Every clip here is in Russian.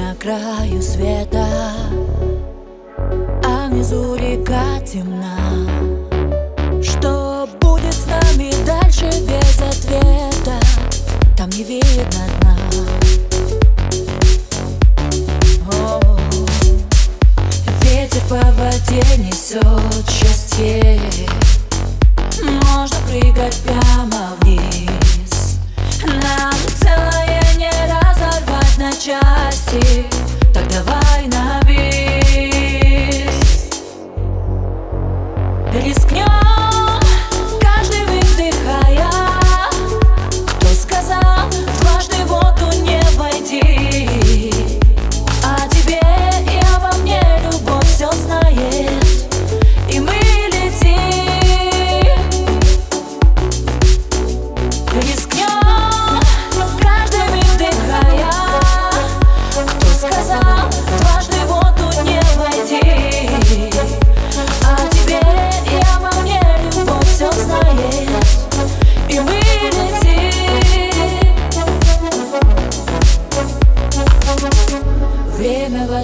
На краю света А внизу река темна Рискнем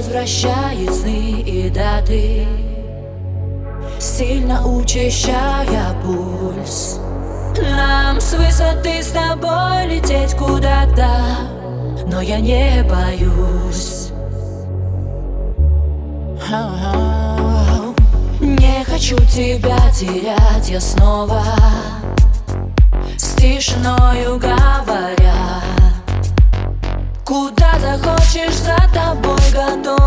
возвращает сны и даты Сильно учащая пульс. Нам с высоты с тобой лететь куда-то Но я не боюсь. Не хочу тебя терять я снова С тишиною говоря Куда захочешь, за тобой меня